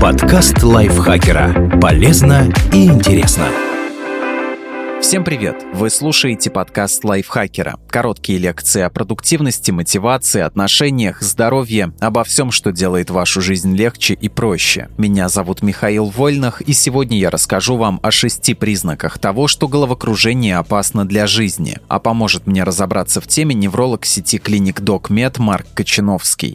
Подкаст лайфхакера. Полезно и интересно. Всем привет! Вы слушаете подкаст лайфхакера. Короткие лекции о продуктивности, мотивации, отношениях, здоровье, обо всем, что делает вашу жизнь легче и проще. Меня зовут Михаил Вольнах, и сегодня я расскажу вам о шести признаках того, что головокружение опасно для жизни, а поможет мне разобраться в теме невролог сети клиник DocMed Марк Кочиновский.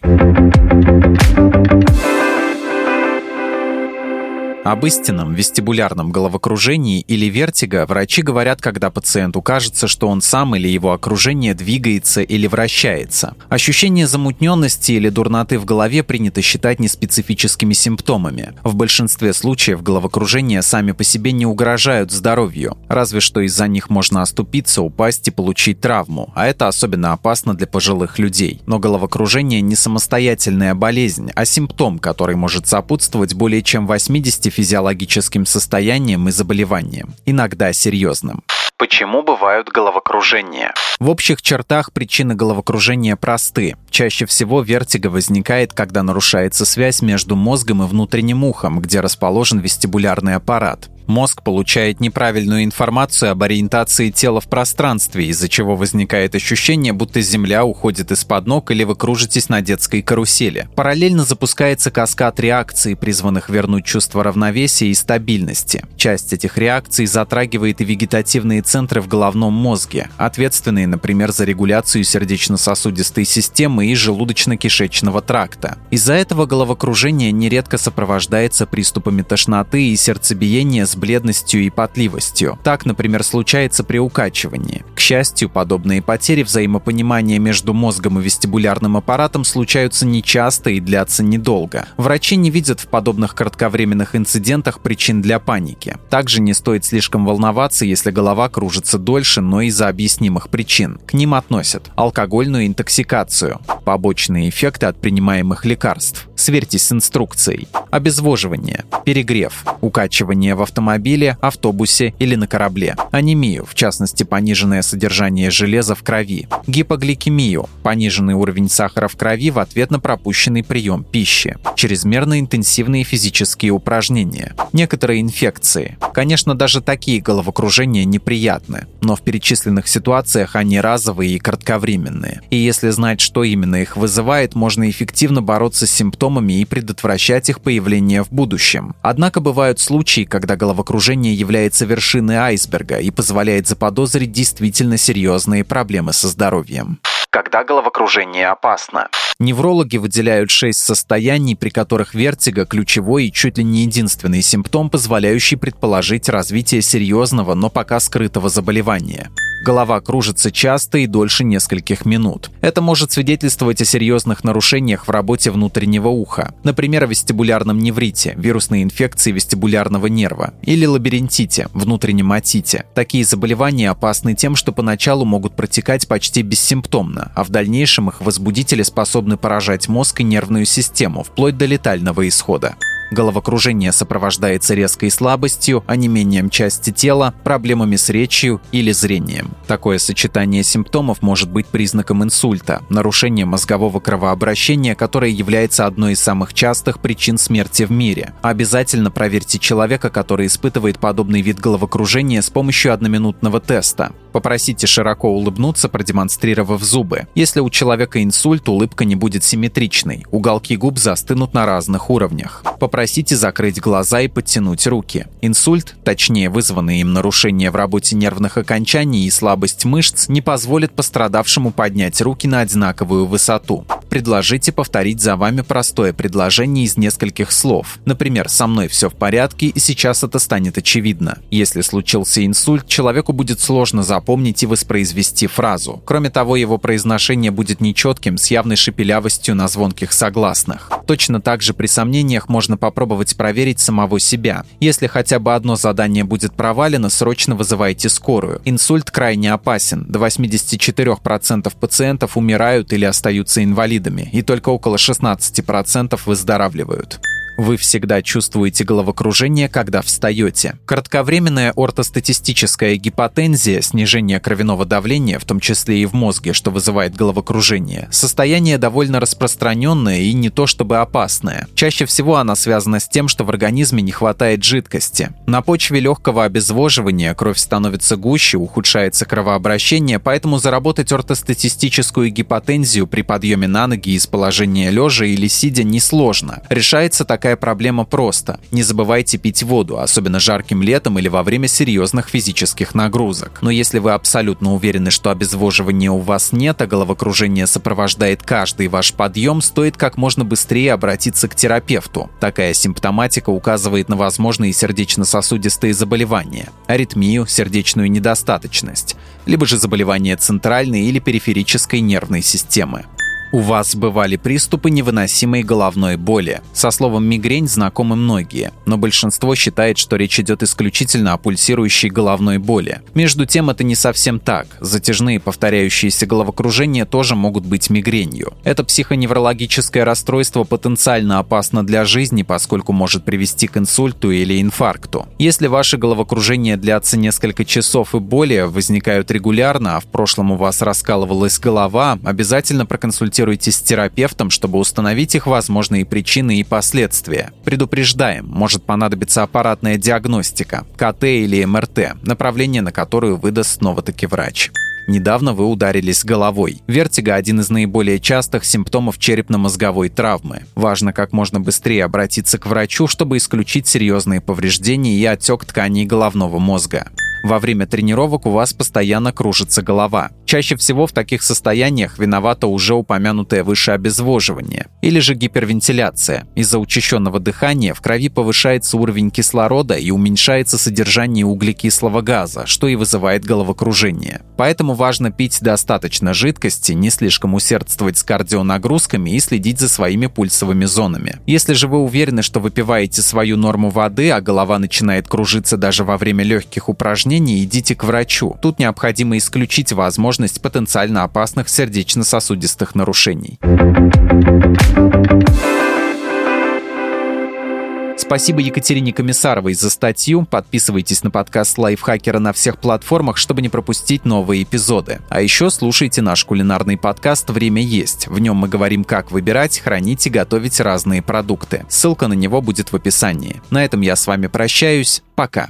Об истинном вестибулярном головокружении или вертиго врачи говорят, когда пациенту кажется, что он сам или его окружение двигается или вращается. Ощущение замутненности или дурноты в голове принято считать неспецифическими симптомами. В большинстве случаев головокружения сами по себе не угрожают здоровью, разве что из-за них можно оступиться, упасть и получить травму, а это особенно опасно для пожилых людей. Но головокружение не самостоятельная болезнь, а симптом, который может сопутствовать более чем 80 физиологическим состоянием и заболеванием, иногда серьезным. Почему бывают головокружения? В общих чертах причины головокружения просты. Чаще всего вертиго возникает, когда нарушается связь между мозгом и внутренним ухом, где расположен вестибулярный аппарат. Мозг получает неправильную информацию об ориентации тела в пространстве, из-за чего возникает ощущение, будто Земля уходит из-под ног или вы кружитесь на детской карусели. Параллельно запускается каскад реакций, призванных вернуть чувство равновесия и стабильности. Часть этих реакций затрагивает и вегетативные центры в головном мозге, ответственные, например, за регуляцию сердечно-сосудистой системы и желудочно-кишечного тракта. Из-за этого головокружение нередко сопровождается приступами тошноты и сердцебиения с бледностью и потливостью. Так, например, случается при укачивании. К счастью, подобные потери взаимопонимания между мозгом и вестибулярным аппаратом случаются нечасто и длятся недолго. Врачи не видят в подобных кратковременных инцидентах причин для паники. Также не стоит слишком волноваться, если голова кружится дольше, но из-за объяснимых причин. К ним относят алкогольную интоксикацию, побочные эффекты от принимаемых лекарств, сверьтесь с инструкцией, обезвоживание, перегрев, укачивание в автомобиле, автобусе или на корабле, анемию, в частности пониженное содержание железа в крови, гипогликемию, пониженный уровень сахара в крови в ответ на пропущенный прием пищи, чрезмерно интенсивные физические упражнения, некоторые инфекции. Конечно, даже такие головокружения неприятны, но в перечисленных ситуациях они разовые и кратковременные. И если знать, что именно их вызывает, можно эффективно бороться с симптомами и предотвращать их появление в будущем. Однако бывают случаи, когда головокружение является вершиной айсберга и позволяет заподозрить действительно серьезные проблемы со здоровьем когда головокружение опасно. Неврологи выделяют шесть состояний, при которых вертиго – ключевой и чуть ли не единственный симптом, позволяющий предположить развитие серьезного, но пока скрытого заболевания. Голова кружится часто и дольше нескольких минут. Это может свидетельствовать о серьезных нарушениях в работе внутреннего уха, например, о вестибулярном неврите, вирусной инфекции вестибулярного нерва, или лабиринтите, внутреннем отите. Такие заболевания опасны тем, что поначалу могут протекать почти бессимптомно, а в дальнейшем их возбудители способны поражать мозг и нервную систему, вплоть до летального исхода. Головокружение сопровождается резкой слабостью, онемением части тела, проблемами с речью или зрением. Такое сочетание симптомов может быть признаком инсульта, нарушения мозгового кровообращения, которое является одной из самых частых причин смерти в мире. Обязательно проверьте человека, который испытывает подобный вид головокружения с помощью одноминутного теста. Попросите широко улыбнуться, продемонстрировав зубы. Если у человека инсульт, улыбка не будет симметричной. Уголки губ застынут на разных уровнях. Попросите закрыть глаза и подтянуть руки. Инсульт, точнее вызванные им нарушения в работе нервных окончаний и слабость мышц, не позволит пострадавшему поднять руки на одинаковую высоту. Предложите повторить за вами простое предложение из нескольких слов. Например, «Со мной все в порядке, и сейчас это станет очевидно». Если случился инсульт, человеку будет сложно запомнить запомнить и воспроизвести фразу. Кроме того, его произношение будет нечетким, с явной шепелявостью на звонких согласных. Точно так же при сомнениях можно попробовать проверить самого себя. Если хотя бы одно задание будет провалено, срочно вызывайте скорую. Инсульт крайне опасен. До 84% пациентов умирают или остаются инвалидами, и только около 16% выздоравливают. Вы всегда чувствуете головокружение, когда встаете. Кратковременная ортостатистическая гипотензия, снижение кровяного давления, в том числе и в мозге, что вызывает головокружение, состояние довольно распространенное и не то чтобы опасное. Чаще всего она связана с тем, что в организме не хватает жидкости. На почве легкого обезвоживания кровь становится гуще, ухудшается кровообращение, поэтому заработать ортостатистическую гипотензию при подъеме на ноги из положения лежа или сидя несложно. Решается такая проблема просто. Не забывайте пить воду, особенно жарким летом или во время серьезных физических нагрузок. Но если вы абсолютно уверены, что обезвоживания у вас нет, а головокружение сопровождает каждый ваш подъем, стоит как можно быстрее обратиться к терапевту. Такая симптоматика указывает на возможные сердечно-сосудистые заболевания, аритмию, сердечную недостаточность, либо же заболевания центральной или периферической нервной системы. У вас бывали приступы невыносимой головной боли. Со словом «мигрень» знакомы многие, но большинство считает, что речь идет исключительно о пульсирующей головной боли. Между тем, это не совсем так. Затяжные повторяющиеся головокружения тоже могут быть мигренью. Это психоневрологическое расстройство потенциально опасно для жизни, поскольку может привести к инсульту или инфаркту. Если ваши головокружения длятся несколько часов и более, возникают регулярно, а в прошлом у вас раскалывалась голова, обязательно проконсультируйтесь консультируйтесь с терапевтом, чтобы установить их возможные причины и последствия. Предупреждаем, может понадобиться аппаратная диагностика, КТ или МРТ, направление на которую выдаст снова-таки врач. Недавно вы ударились головой. Вертиго – один из наиболее частых симптомов черепно-мозговой травмы. Важно как можно быстрее обратиться к врачу, чтобы исключить серьезные повреждения и отек тканей головного мозга. Во время тренировок у вас постоянно кружится голова. Чаще всего в таких состояниях виновато уже упомянутое выше обезвоживание или же гипервентиляция. Из-за учащенного дыхания в крови повышается уровень кислорода и уменьшается содержание углекислого газа, что и вызывает головокружение. Поэтому важно пить достаточно жидкости, не слишком усердствовать с кардионагрузками и следить за своими пульсовыми зонами. Если же вы уверены, что выпиваете свою норму воды, а голова начинает кружиться даже во время легких упражнений, идите к врачу. Тут необходимо исключить возможность потенциально опасных сердечно-сосудистых нарушений. Спасибо Екатерине Комиссаровой за статью. Подписывайтесь на подкаст Лайфхакера на всех платформах, чтобы не пропустить новые эпизоды. А еще слушайте наш кулинарный подкаст «Время есть». В нем мы говорим, как выбирать, хранить и готовить разные продукты. Ссылка на него будет в описании. На этом я с вами прощаюсь. Пока.